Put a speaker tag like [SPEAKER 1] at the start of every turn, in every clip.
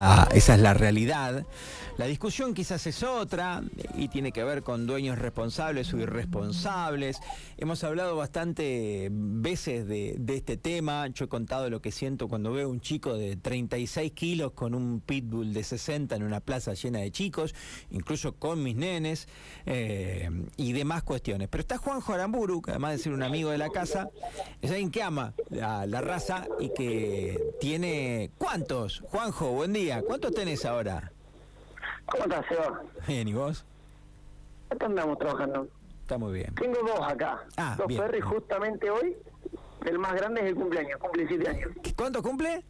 [SPEAKER 1] Ah, esa es la realidad. La discusión quizás es otra y tiene que ver con dueños responsables o irresponsables. Hemos hablado bastante veces de, este tema. Yo he contado lo que siento cuando veo un chico de 36 kilos con un pitbull de 60 en una plaza llena de chicos, incluso con mis nenes eh, y demás cuestiones. Pero está Juanjo Aramburu, que además de ser un amigo de la casa, es alguien que ama la, la raza y que tiene... ¿Cuántos? Juanjo, buen día. ¿Cuántos tenés ahora?
[SPEAKER 2] ¿Cómo estás, Seba?
[SPEAKER 1] Bien, ¿y vos?
[SPEAKER 2] Acá andamos trabajando.
[SPEAKER 1] Está muy bien.
[SPEAKER 2] Tengo dos acá. Ah, dos Ferry justamente hoy. El más grande es el cumpleaños, cumple siete años.
[SPEAKER 1] ¿Cuánto cumple?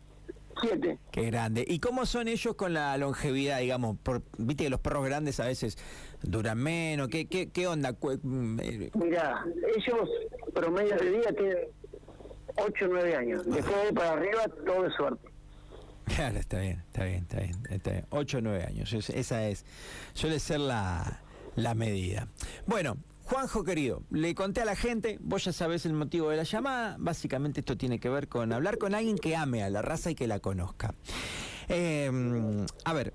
[SPEAKER 2] Siete.
[SPEAKER 1] Qué grande. ¿Y cómo son ellos con la longevidad, digamos? Por, Viste que los perros grandes a veces duran menos. ¿Qué, qué, qué onda?
[SPEAKER 2] Mm, eh, Mira, ellos promedio de día tienen ocho o nueve años. Después de para arriba, todo es suerte.
[SPEAKER 1] Claro, está bien, está bien, está bien. Está bien. 8 o 9 años, esa es, suele ser la, la medida. Bueno, Juanjo querido, le conté a la gente, vos ya sabés el motivo de la llamada, básicamente esto tiene que ver con hablar con alguien que ame a la raza y que la conozca. Eh, a ver,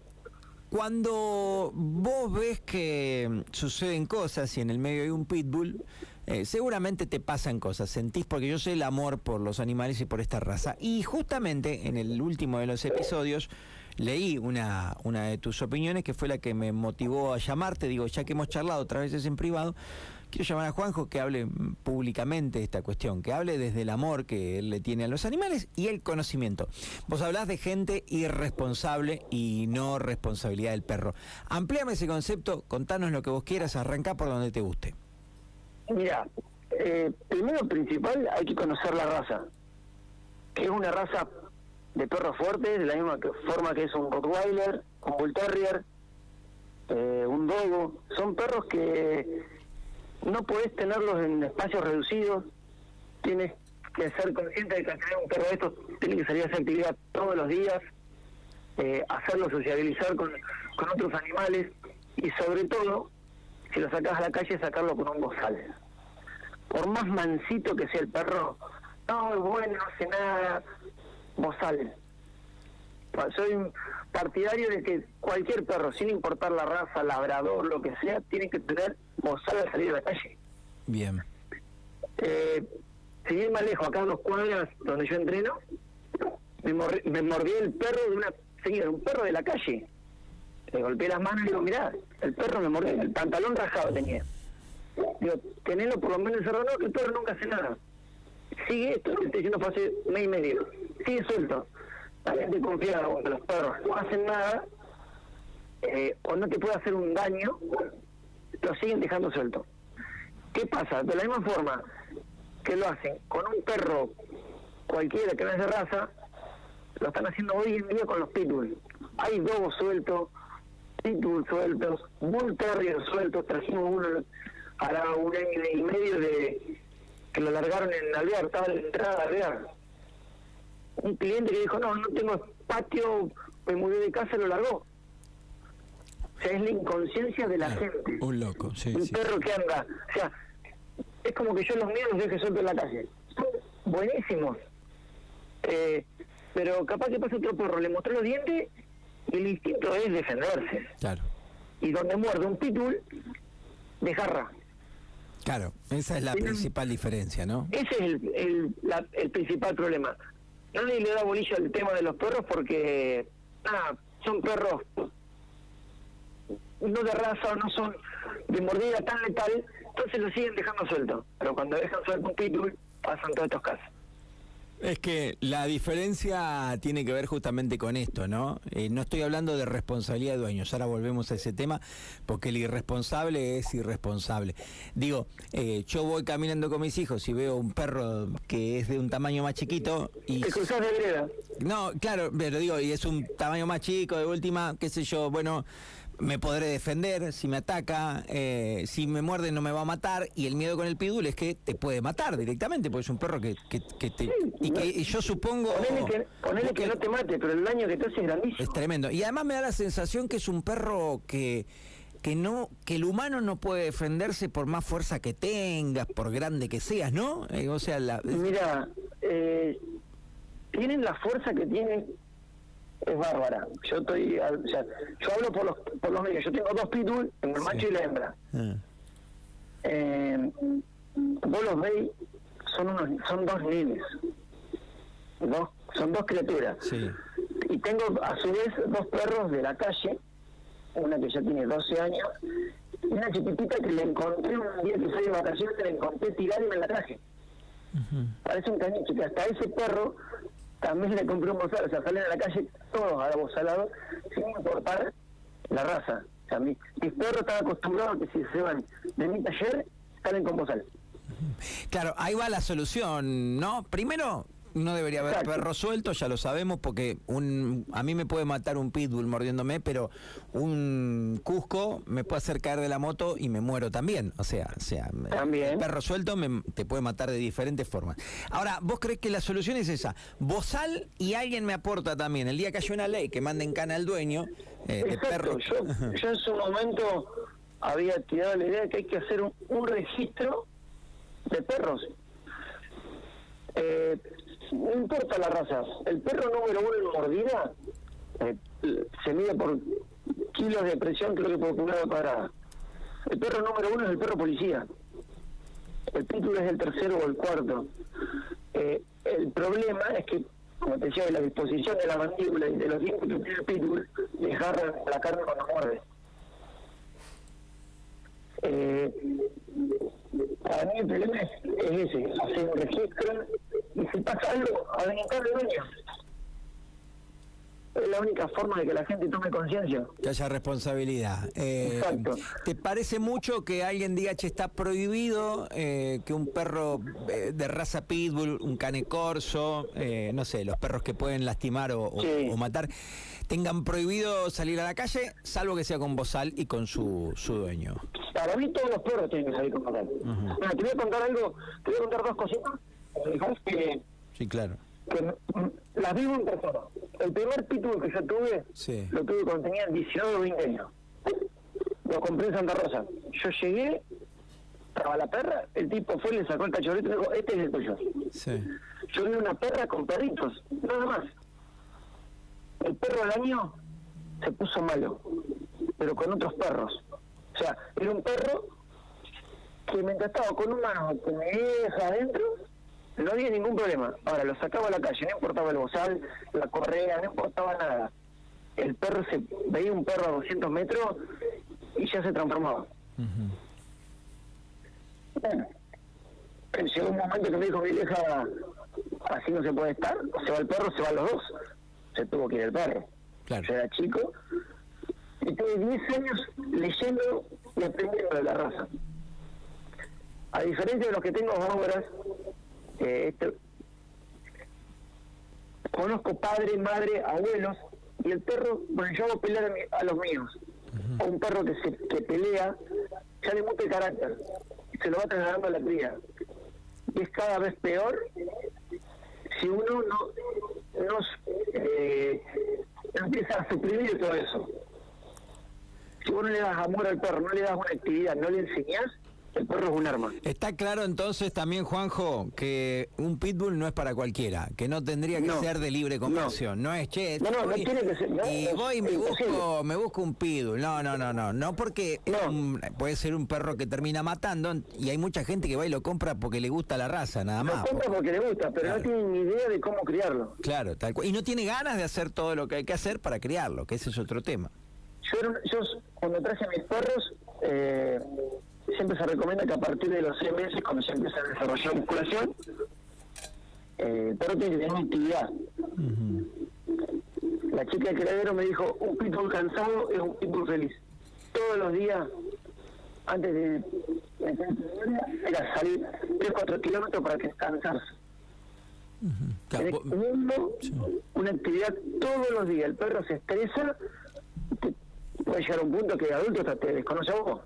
[SPEAKER 1] cuando vos ves que suceden cosas y en el medio hay un pitbull, eh, seguramente te pasan cosas, sentís porque yo sé el amor por los animales y por esta raza. Y justamente en el último de los episodios leí una, una de tus opiniones que fue la que me motivó a llamarte, digo, ya que hemos charlado otras veces en privado, quiero llamar a Juanjo que hable públicamente esta cuestión, que hable desde el amor que él le tiene a los animales y el conocimiento. Vos hablás de gente irresponsable y no responsabilidad del perro. Amplíame ese concepto, contanos lo que vos quieras, arrancá por donde te guste.
[SPEAKER 2] Mira, eh, primero principal hay que conocer la raza, que es una raza de perros fuertes, de la misma forma que es un Rottweiler, un Bull Terrier, eh, un Dogo. Son perros que no podés tenerlos en espacios reducidos, tienes que ser consciente de que tener un perro de estos tiene que salir a hacer actividad todos los días, eh, hacerlo sociabilizar con, otros animales y sobre todo si lo sacas a la calle, sacarlo con un bozal. Por más mansito que sea el perro, no, es bueno, no hace nada, bozal. Soy partidario de que cualquier perro, sin importar la raza, labrador, lo que sea, tiene que tener bozal al salir a la calle.
[SPEAKER 1] Bien.
[SPEAKER 2] Eh, si bien más lejos, acá en los cuadras donde yo entreno, me, me mordió el perro de una señora, un perro de la calle le golpeé las manos y digo, mirá, el perro me mordió, el pantalón rajado tenía. Digo, tenelo por lo menos encerrado, no, que el perro nunca hace nada. Sigue esto, te estoy diciendo fue hace mes y medio, sigue suelto. La gente confía cuando los perros no hacen nada, eh, o no te puede hacer un daño, lo siguen dejando suelto. ¿Qué pasa? De la misma forma que lo hacen con un perro cualquiera que no es de raza, lo están haciendo hoy en día con los pitbull. Hay dogos sueltos, pitbull sueltos, bull terrier sueltos, trajimos uno hará un año y medio de que lo largaron en Alvear, estaba en la entrada de Alvear. Un cliente que dijo, no, no tengo patio, me mudé de casa, lo largó. O sea, es la inconsciencia de la gente.
[SPEAKER 1] Un loco, sí.
[SPEAKER 2] Un perro que anda. O sea, es como que yo los míos los deje sueltos en la calle. Son buenísimos. Eh, pero capaz que pasa otro perro, le mostró los dientes el instinto es defenderse.
[SPEAKER 1] Claro.
[SPEAKER 2] Y donde muerde un pitbull, dejarra.
[SPEAKER 1] Claro, esa es la principal diferencia, ¿no?
[SPEAKER 2] Ese es el, el, principal problema. Nadie le da bolillo al tema de los perros porque, son perros no de raza o no son de mordida tan letal, entonces lo siguen dejando suelto. Pero cuando dejan suelto un pitbull, pasan todos estos casos.
[SPEAKER 1] Es que la diferencia tiene que ver justamente con esto, ¿no? Eh, no estoy hablando de responsabilidad de dueños, ahora volvemos a ese tema, porque el irresponsable es irresponsable. Digo, eh, yo voy caminando con mis hijos y veo un perro que es de un tamaño más chiquito y...
[SPEAKER 2] ¿Te cruzas de vereda?
[SPEAKER 1] No, claro, pero digo, y es un tamaño más chico, de última, qué sé yo, bueno me podré defender si me ataca, eh, si me muerde no me va a matar y el miedo con el pidul es que te puede matar directamente porque es un perro que, que, te... y que yo supongo...
[SPEAKER 2] Ponele, que, no te mate, pero el daño que te hace es grandísimo.
[SPEAKER 1] Es tremendo. Y además me da la sensación que es un perro que que no que el humano no puede defenderse por más fuerza que tengas, por grande que seas, ¿no? Eh, o sea, la...
[SPEAKER 2] Mira, eh, tienen la fuerza que tienen es bárbara. Yo estoy, o sea, yo hablo por los, por los medios. Yo tengo dos pitbull, tengo el macho y la hembra.
[SPEAKER 1] Ah.
[SPEAKER 2] Eh, vos los veis, son unos, son dos nenes. Dos, son dos criaturas.
[SPEAKER 1] Sí.
[SPEAKER 2] Y tengo a su vez dos perros de la calle, una que ya tiene 12 años, y una chiquitita que le encontré un día que salí de vacaciones, le encontré tirada y me la traje.
[SPEAKER 1] Ujú.
[SPEAKER 2] Parece un caniche, que hasta ese perro también le compré un bozal, o sea, salen a la calle todos a bozalado, sin importar la raza. O sea, mi- mis perros están acostumbrados a que si se van de mi taller, salen con bozal.
[SPEAKER 1] Claro, ahí va la solución, ¿no? Primero, no debería haber
[SPEAKER 2] Exacto.
[SPEAKER 1] perros sueltos, ya lo sabemos, porque un, a mí me puede matar un pitbull mordiéndome, pero un cusco me puede hacer caer de la moto y me muero también. O sea, o sea
[SPEAKER 2] También.
[SPEAKER 1] el perro suelto me- te puede matar de diferentes formas. Ahora, ¿vos crees que la solución es esa? Bozal y alguien me aporta también. El día que haya una ley que mande en cana al dueño eh, de perro.
[SPEAKER 2] yo, yo en su momento había tirado la idea de que hay que hacer un, un registro de perros. Eh, no importa la raza, el perro número uno en mordida eh, se mide por kilos de presión, creo que por pulgada cuadrada. El perro número uno es el perro policía. El pitbull es el tercero o el cuarto. Eh, el problema es que, como te decía, la disposición de la mandíbula y de los dientes que tiene el pitbull agarran la carne cuando muerde. Eh, para mí el problema es, es ese, hacer un registro y si pasa algo, habilitar el dueño. Es la única forma de que la gente tome conciencia.
[SPEAKER 1] Que haya responsabilidad. Eh,
[SPEAKER 2] Exacto.
[SPEAKER 1] ¿Te parece mucho que alguien diga, che, está prohibido eh, que un perro eh, de raza pitbull, un cane corso, eh, no sé, los perros que pueden lastimar o, o-
[SPEAKER 2] Sí.
[SPEAKER 1] o matar, tengan prohibido salir a la calle, salvo que sea con bozal y con su, su dueño?
[SPEAKER 2] Para mí todos los perros tienen que salir con papel. Bueno, te voy a contar algo, te voy a contar dos cositas. Me que,
[SPEAKER 1] Sí, claro.
[SPEAKER 2] que las vivo en persona. El primer pitbull que yo tuve,
[SPEAKER 1] Sí.
[SPEAKER 2] lo tuve cuando tenía 19 o 20 años. Lo compré en Santa Rosa. Yo llegué, estaba la perra, el tipo fue, le sacó el cachorrito y me dijo, este es el tuyo.
[SPEAKER 1] Sí.
[SPEAKER 2] Yo vi una perra con perritos, nada más. El perro al año se puso malo, pero con otros perros. O sea, era un perro que mientras estaba con un mano con mi vieja adentro, no había ningún problema. Ahora, lo sacaba a la calle, no importaba el bozal, la correa, no importaba nada. El perro se veía un perro a 200 metros y ya se transformaba.
[SPEAKER 1] Ujú.
[SPEAKER 2] Bueno, llegó un momento que me dijo mi vieja, así no se puede estar, se va el perro, se van los dos. Se tuvo que ir el perro.
[SPEAKER 1] Claro.
[SPEAKER 2] Yo era chico y tuve 10 años leyendo y aprendiendo de la raza. A diferencia de los que tengo obras, eh, este- conozco padre, madre, abuelos, y el perro, bueno, yo hago pelear a, mi- a los míos. A un perro que se que pelea, ya le muta el carácter, se lo va trasladando a la cría. Y es cada vez peor si uno no, no, eh, empieza a suprimir todo eso. Si vos no le das amor al perro, no le das una actividad, no le enseñás, el perro es un arma.
[SPEAKER 1] Está claro entonces también, Juanjo, que un pitbull no es para cualquiera, que no tendría que
[SPEAKER 2] No.
[SPEAKER 1] ser de libre comercio. No, es, che,
[SPEAKER 2] No, no, no tiene que ser, no,
[SPEAKER 1] y
[SPEAKER 2] es
[SPEAKER 1] voy y me
[SPEAKER 2] imposible.
[SPEAKER 1] busco, me busco un pitbull. No, no, no, no. No porque un- puede ser un perro que termina matando y hay mucha gente que va y lo compra porque le gusta la raza, nada
[SPEAKER 2] Lo
[SPEAKER 1] más.
[SPEAKER 2] compra porque le gusta, pero
[SPEAKER 1] Claro.
[SPEAKER 2] no tiene ni idea de cómo criarlo.
[SPEAKER 1] Claro, tal cual. Y no tiene ganas de hacer todo lo que hay que hacer para criarlo, que ese es otro tema.
[SPEAKER 2] Yo, yo cuando traje a mis perros, eh, siempre se recomienda que a partir de los seis meses, cuando se empieza a desarrollar musculación, eh, el perro tiene que tener una actividad. La chica del criadero me dijo, un pitbull cansado es un pitbull feliz. Todos los días, antes de era salir 3 4 kilómetros para descansarse. Tenés
[SPEAKER 1] vos-
[SPEAKER 2] teniendo una actividad todos los días. El perro se estresa, puede llegar a un punto que de adulto hasta te desconoce a vos.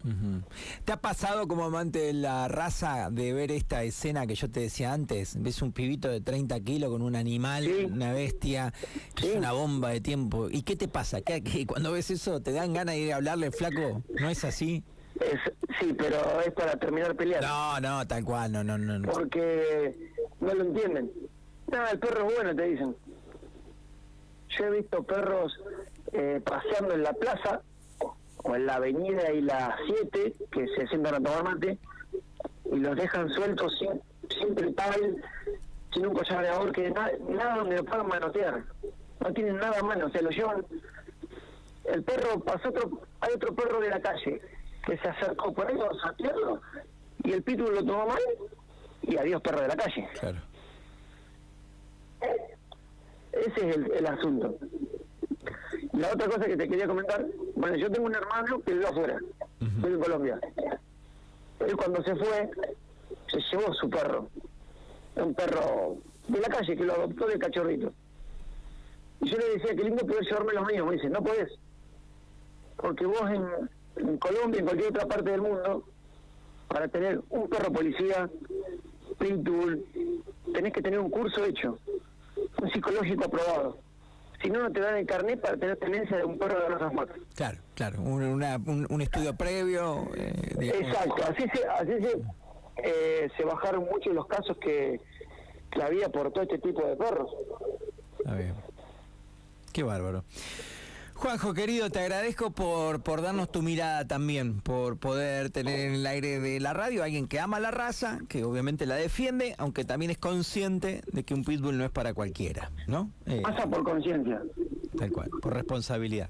[SPEAKER 1] ¿Te ha pasado como amante de la raza de ver esta escena que yo te decía antes? Ves un pibito de 30 kilos con un animal,
[SPEAKER 2] Sí.
[SPEAKER 1] una bestia,
[SPEAKER 2] Sí.
[SPEAKER 1] es una bomba de tiempo. ¿Y qué te pasa? ¿Qué, qué- cuando ves eso te dan ganas de ir a hablarle, flaco? ¿No es así?
[SPEAKER 2] Es- sí, pero es para terminar peleando.
[SPEAKER 1] No, no, tal cual, no, no, no. no.
[SPEAKER 2] Porque no lo entienden. No, el perro es bueno, te dicen. yo he visto perros eh, paseando en la plaza o en la avenida y la 7 que se sientan a tomar mate y los dejan sueltos sin, sin tripal, sin un collar de ahorque, que nada, nada donde lo puedan manotear. No tienen nada a mano, se lo llevan. El perro pasó otro, hay otro perro de la calle que se acercó por ahí a saquearlo y el pitbull lo tomó mal y adiós perro de la calle.
[SPEAKER 1] Claro.
[SPEAKER 2] Ese es el, el asunto. La otra cosa que te quería comentar, bueno, yo tengo un hermano que vive afuera, vive en Colombia. Él cuando se fue, se llevó su perro, un perro de la calle que lo adoptó de cachorrito. Y yo le decía, qué lindo poder llevarme los míos. Me dice, no podés. Porque vos en, en Colombia, en cualquier otra parte del mundo, para tener un perro policía, pitbull, tenés que tener un curso hecho, un psicológico aprobado. Si no, no te dan el carnet para tener tenencia de un perro de razas matas.
[SPEAKER 1] Claro, claro. Un, una- un- un estudio previo. eh.
[SPEAKER 2] Exacto, así se, así se, eh, se bajaron muchos los casos que, que había por todo este tipo de perros.
[SPEAKER 1] Está bien. Qué bárbaro. Juanjo, querido, te agradezco por, por darnos tu mirada también, por poder tener en el aire de la radio a alguien que ama la raza, que obviamente la defiende, aunque también es consciente de que un pitbull no es para cualquiera, ¿no? Eh,
[SPEAKER 2] Pasa por conciencia.
[SPEAKER 1] tal cual, por responsabilidad.